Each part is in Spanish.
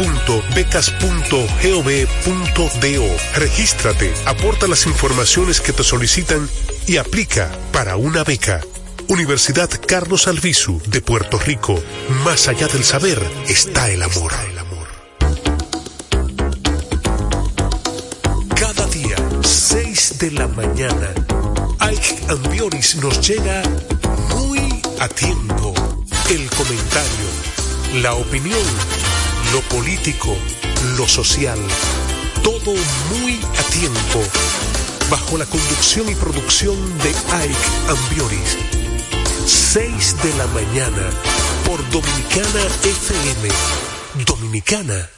www.becas.gov.do. Regístrate, aporta las informaciones que te solicitan y aplica para una beca. Universidad Carlos Alvisu de Puerto Rico. Más allá del saber está el amor. Cada día, 6 de la mañana, Ike Ambioris nos llega muy a tiempo. El comentario, la opinión, lo político, lo social, todo muy a tiempo. Bajo la conducción y producción de Ike Ambioris 6 de la mañana por Dominicana FM. Dominicana.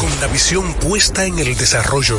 Con la visión puesta en el desarrollo,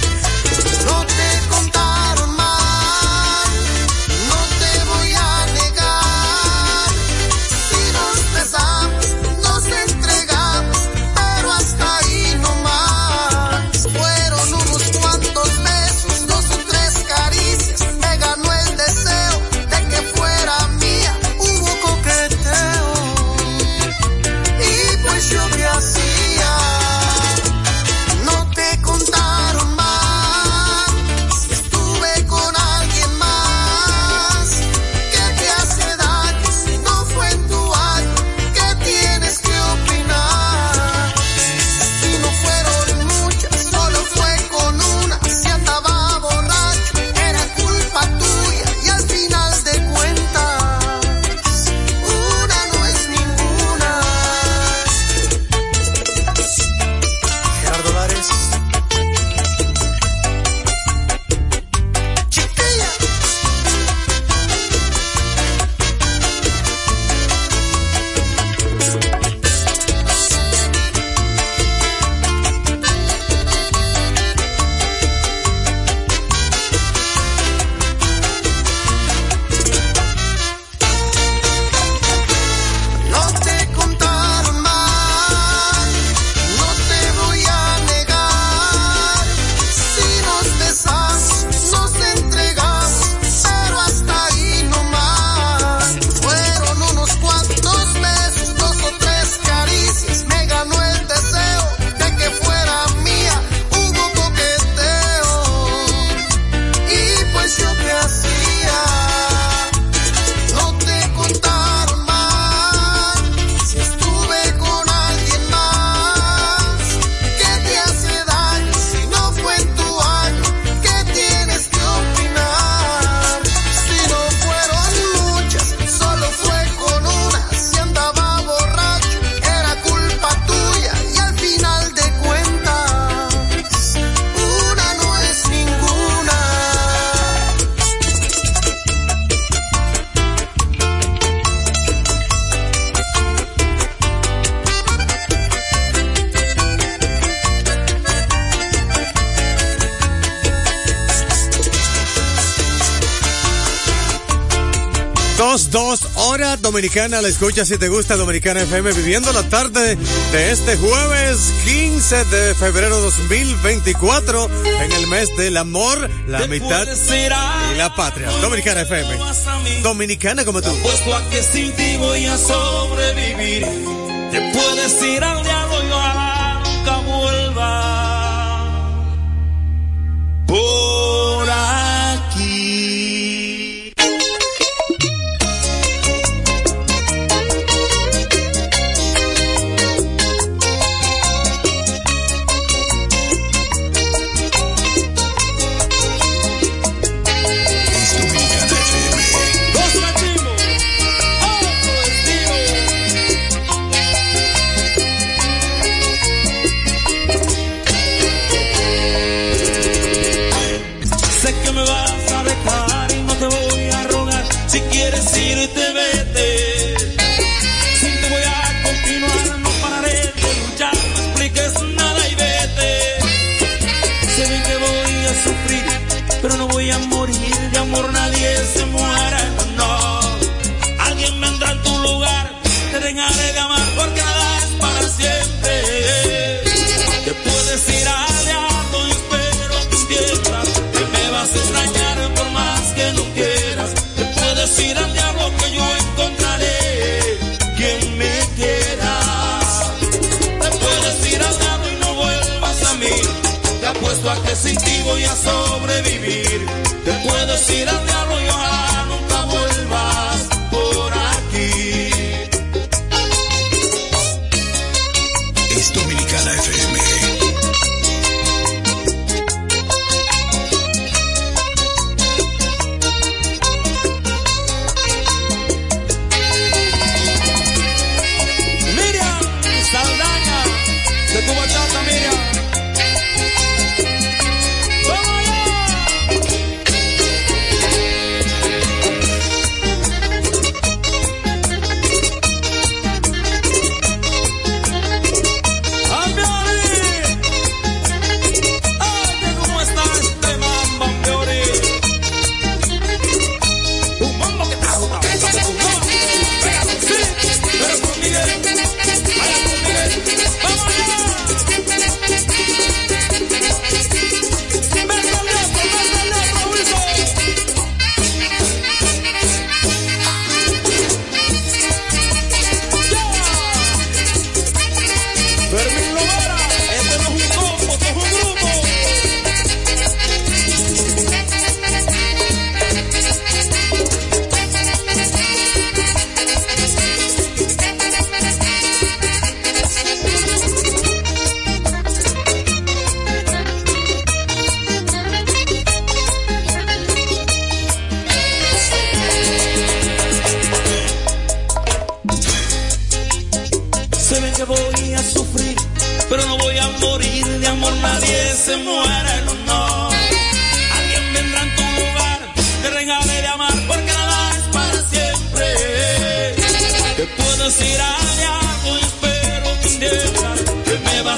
Dominicana, la escucha si te gusta Dominicana FM, viviendo la tarde de este jueves 15 de febrero 2024, en el mes del amor, la mitad y la patria. Dominicana FM. Dominicana como tú. Puesto a que sin ti voy a sobrevivir. Te puedes ir al diablo y nunca vuelva. nadie se muere.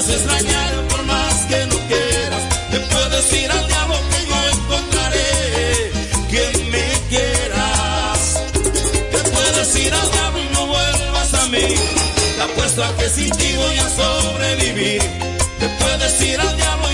vas extrañar por más que no quieras. Te puedes ir al diablo que yo encontraré quien me quieras. Te puedes ir al diablo y no vuelvas a mí. Te apuesto a que sin ti voy a sobrevivir. Te puedes ir al diablo y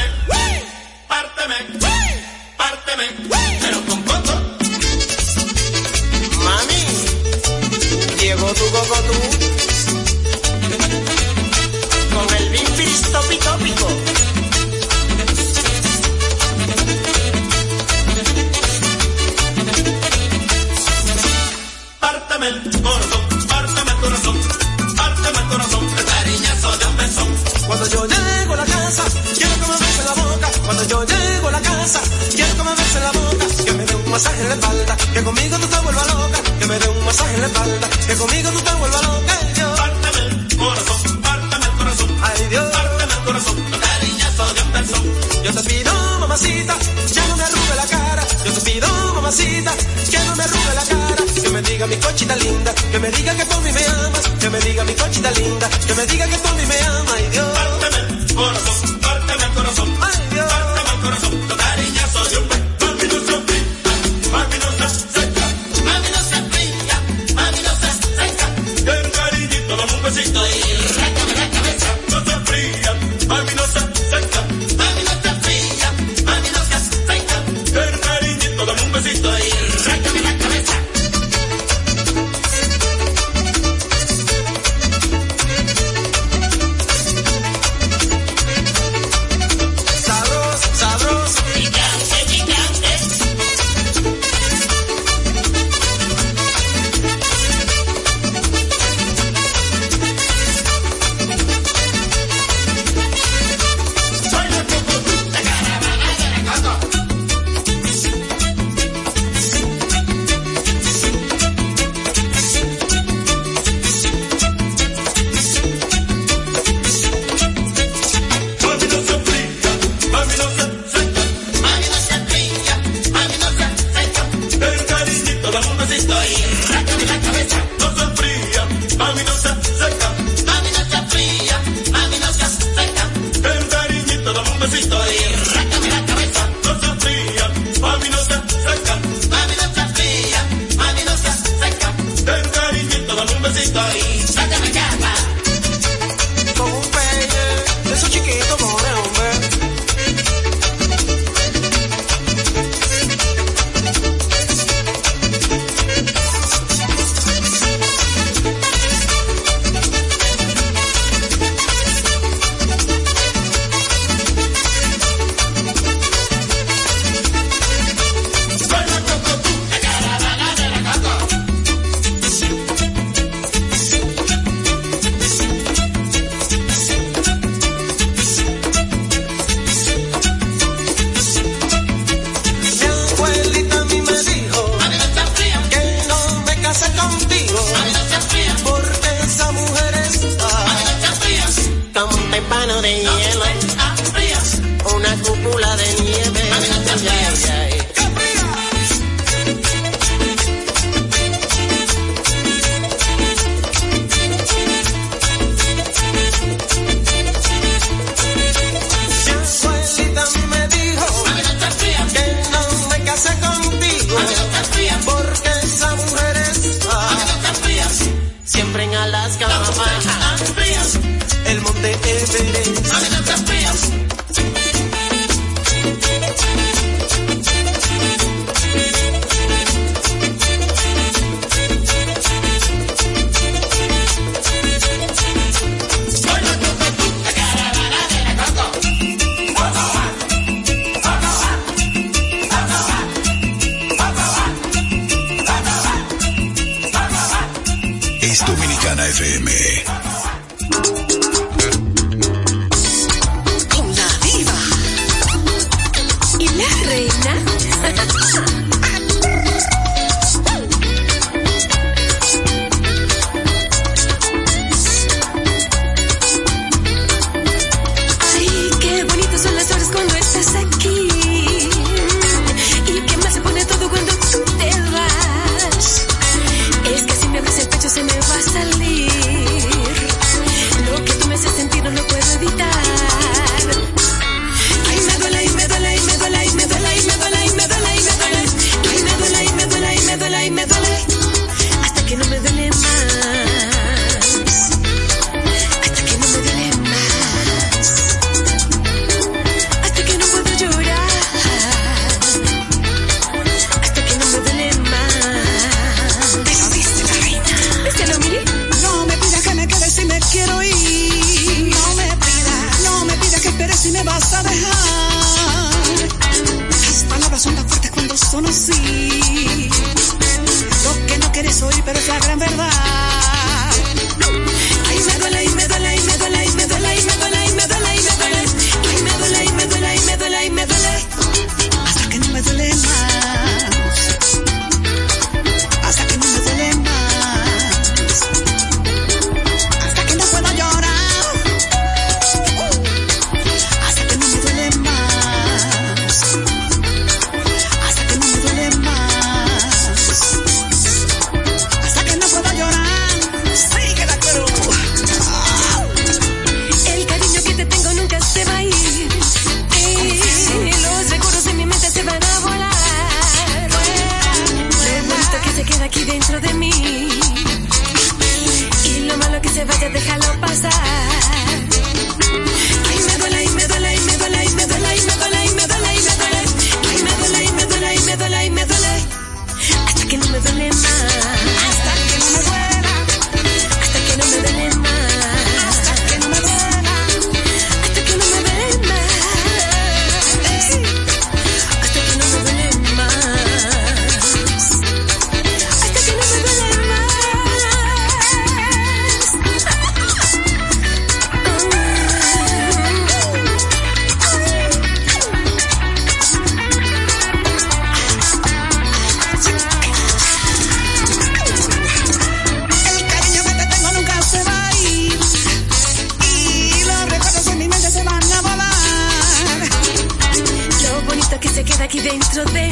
dentro de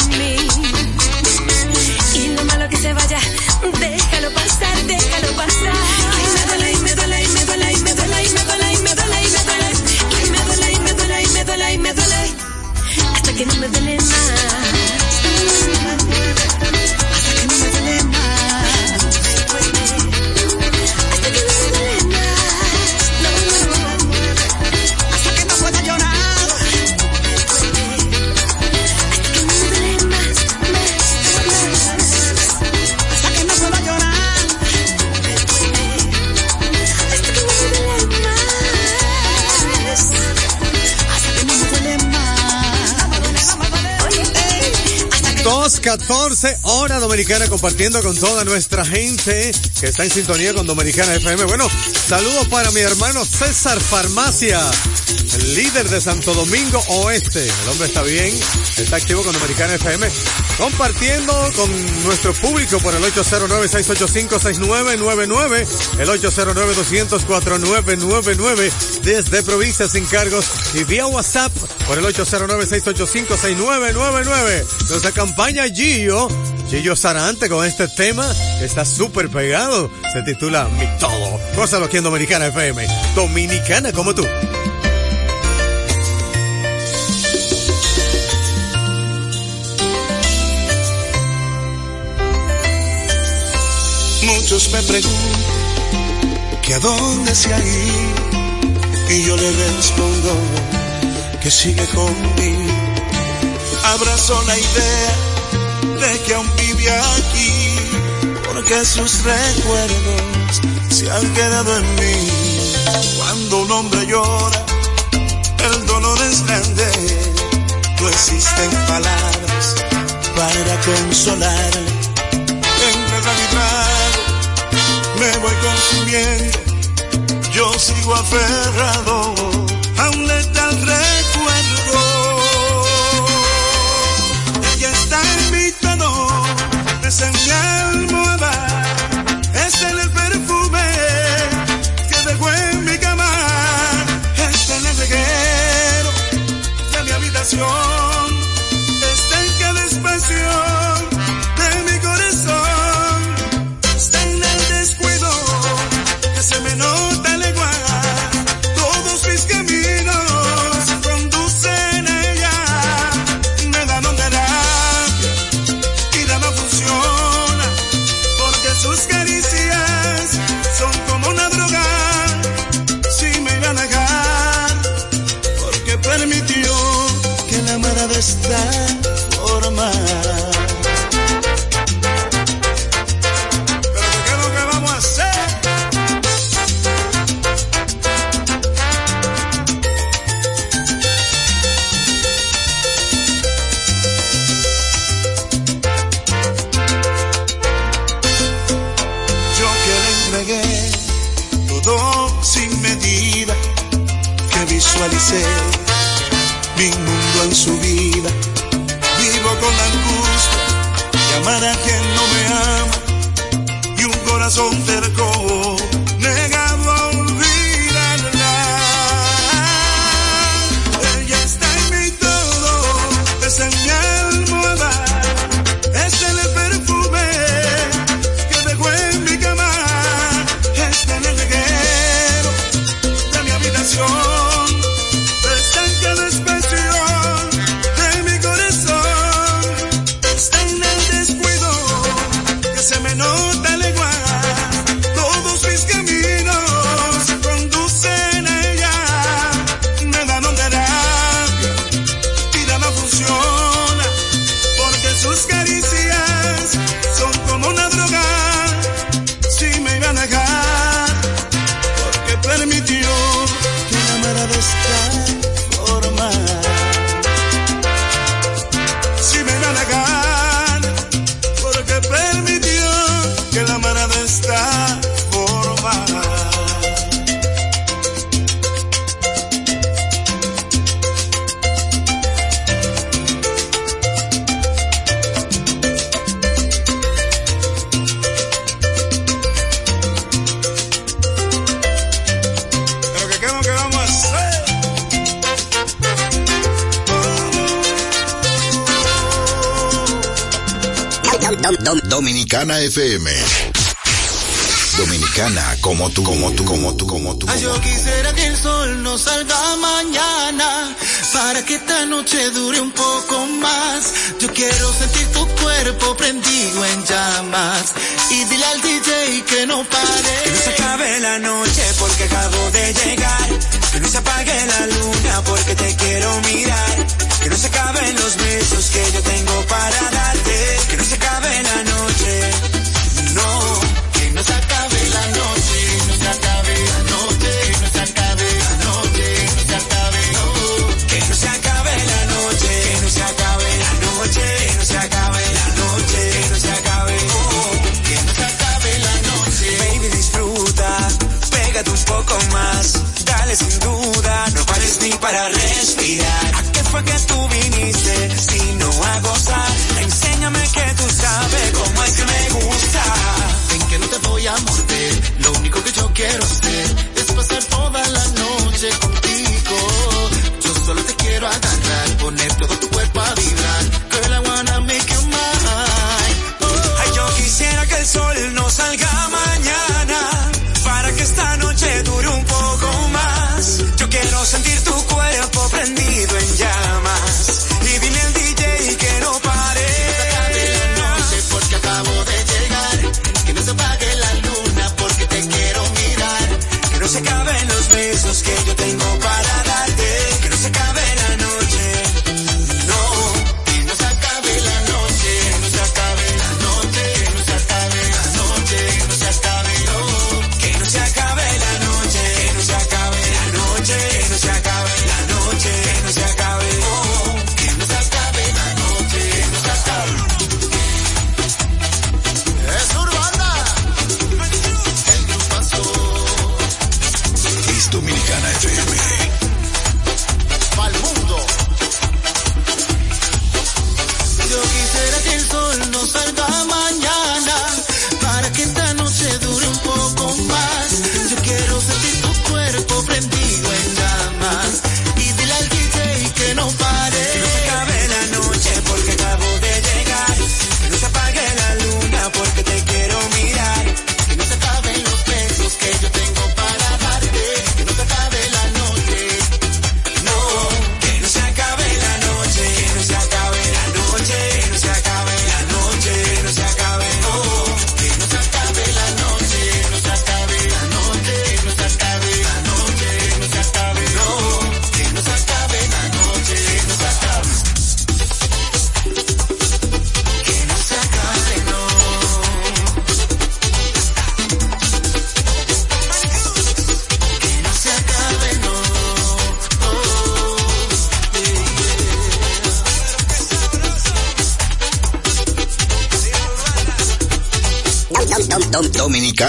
14 hora dominicana compartiendo con toda nuestra gente que está en sintonía con Dominicana FM. Bueno, saludos para mi hermano César Farmacia, el líder de Santo Domingo Oeste. El hombre está bien, está activo con Dominicana FM, compartiendo con nuestro público por el 809-685-6999, el 809-200-4999, desde provincias sin cargos y vía WhatsApp por el 809-685-6999. Nuestra campaña Gio, Gio Sarante con este tema está súper pegado. Se titula Mi Todo. Cosa aquí en Dominicana FM. Dominicana como tú. Muchos me preguntan que a dónde se ha ido y yo le respondo que sigue conmigo. Abrazo la idea de que aún vive aquí, porque sus recuerdos se han quedado en mí. Cuando un hombre llora, el dolor es grande, no existen palabras para consolar. Entre trago, me voy consumiendo, yo sigo aferrado mi Dominicana FM. Dominicana como tú, como tú, como tú, como tú. Ay, yo quisiera que el sol no salga mañana para que esta noche dure un poco más. Yo quiero sentir tu cuerpo prendido en llamas y dile al DJ que no pare. Que no se acabe la noche porque acabo de llegar. Que no se apague la luna porque te quiero mirar. Que no se acaben los besos que yo tengo para darte. Que no se acabe la noche. No, que no se acabe la noche. No se acabe la noche. Que no se acabe la noche. No se acabe, no. Que no se acabe la noche. Que no se acabe la noche. Que no se acabe la noche. Que no se acabe, oh. Que no se acabe la noche. Baby, disfruta. Pégate un poco más. Dale sin duda. No pares ni para respirar. ¿A qué fue que tú viniste? Si no a gozar, enséñame que tú sabes cómo los besos que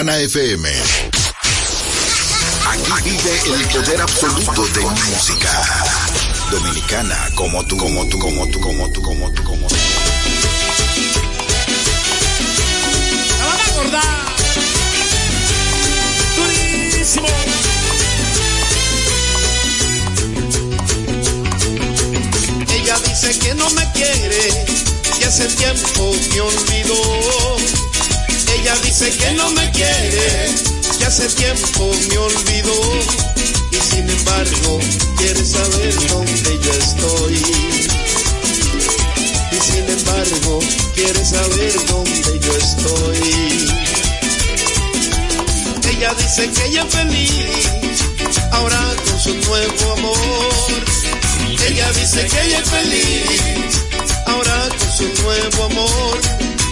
Dominicana FM. Aquí vive el poder absoluto de la música. Dominicana como tú, como tú, como tú, como tú, como tú, como tú. ¡Se van a acordar! Ella dice que no me quiere, que hace tiempo me olvidó. No me quiere, que hace tiempo me olvidó. Y sin embargo, quiere saber dónde yo estoy. Y sin embargo, quiere saber dónde yo estoy. Ella dice que ella es feliz, ahora con su nuevo amor. Ella dice que ella es feliz, ahora con su nuevo amor.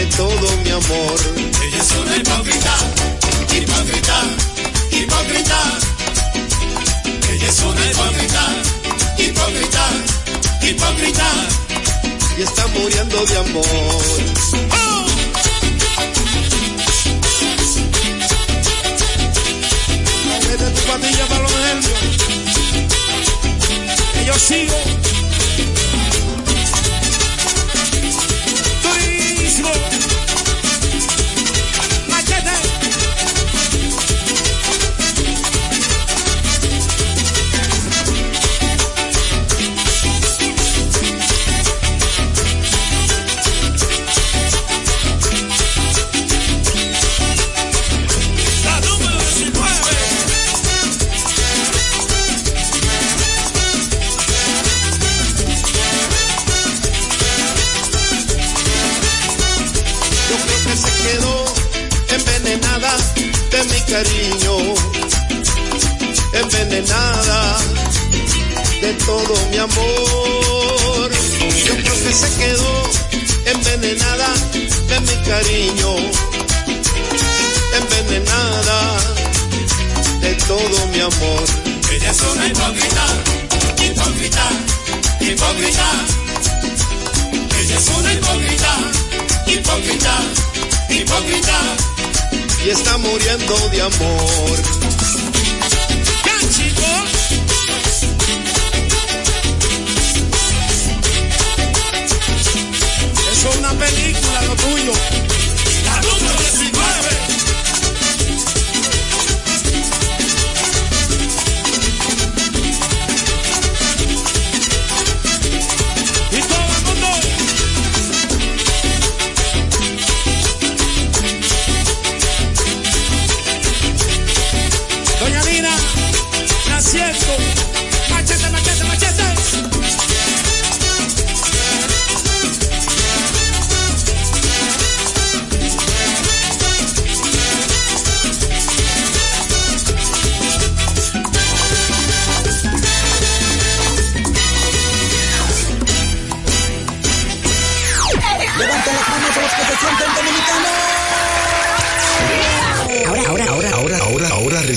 de todo mi amor. Ella es una hipócrita, hipócrita, hipócrita. Ella es una hipócrita, hipócrita, hipócrita. Y está muriendo de amor. Vete tu patilla para los nervios. Que yo sigo. Cariño, envenenada de todo mi amor. Ella es una hipócrita, hipócrita, hipócrita. Ella es una hipócrita, hipócrita, hipócrita. Y está muriendo de amor. Es una película lo tuyo.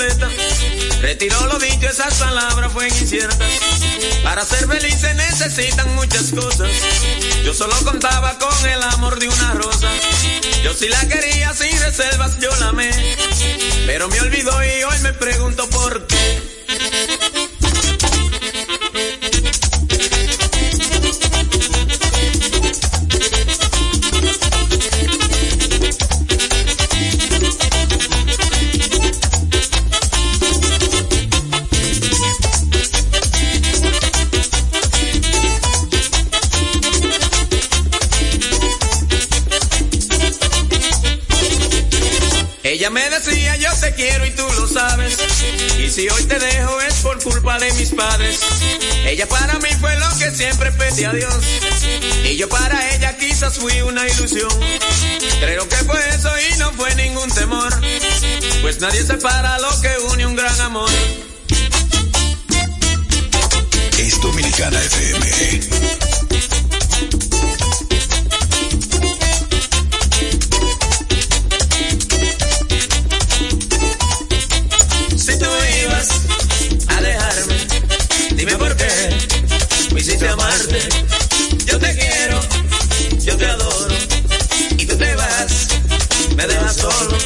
Completa. Retiró lo dicho, esas palabras fueron inciertas. Para ser feliz se necesitan muchas cosas. Yo solo contaba con el amor de una rosa. Yo sí la quería sin reservas, yo la amé. Pero me olvidó y hoy me pregunto por qué. Y si hoy te dejo es por culpa de mis padres. Ella para mí fue lo que siempre pedí a Dios. Y yo para ella quizás fui una ilusión. Creo que fue eso y no fue ningún temor. Pues nadie separa lo que une un gran amor. Es Dominicana FM. Solo.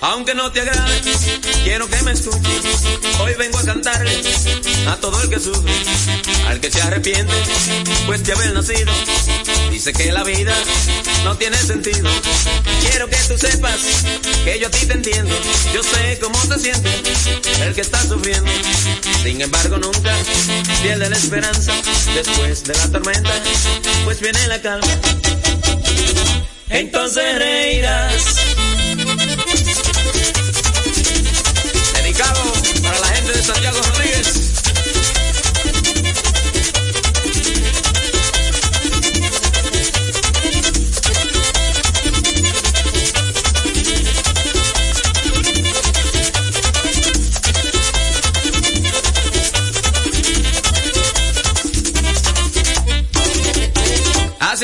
Aunque no te agrade, quiero que me escuches. Hoy vengo a cantarle a todo el que sufre, al que se arrepiente, pues de haber nacido. Dice que la vida no tiene sentido. Quiero que tú sepas que yo a ti te entiendo. Yo sé cómo te sientes el que está sufriendo. Sin embargo, nunca pierde la esperanza. Después de la tormenta, pues viene la calma. Entonces reirás. Dedicado para la gente de Santiago.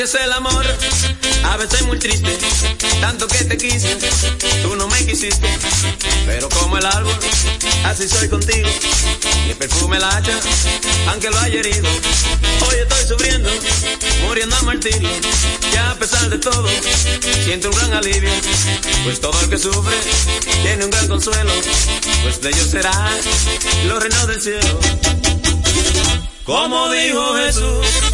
Así es el amor, a veces muy triste, tanto que te quise, tú no me quisiste. pero como el árbol, así soy contigo. El perfume la hacha, aunque lo haya herido. Hoy estoy sufriendo, muriendo a martirio. Y a pesar de todo, siento un gran alivio. Pues todo el que sufre tiene un gran consuelo. Pues de ellos será los reinos del cielo. Como dijo Jesús.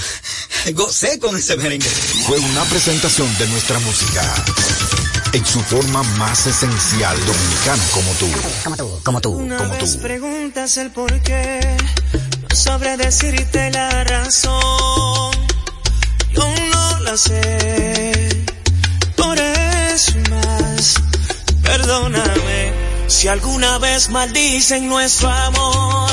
Wow, gocé con ese merengue. Fue una presentación de nuestra música en su forma más esencial dominicana como tú. Como tú, como tú, Una como vez tú. preguntas el por qué, no sabré decirte la razón. Yo no la sé, por eso más. Perdóname si alguna vez maldicen nuestro amor.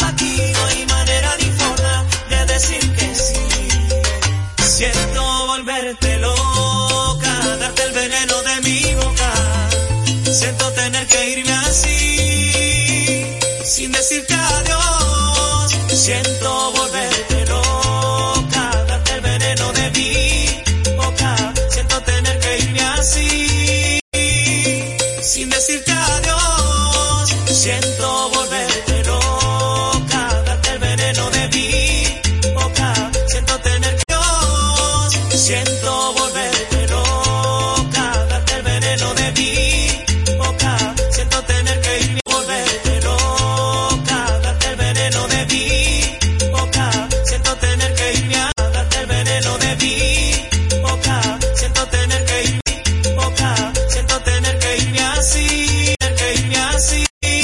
Siento tener que irme así, sin decirte adiós. Siento volverte loca, darte el veneno de mi boca. Siento tener que irme así, sin decirte adiós. Siento volver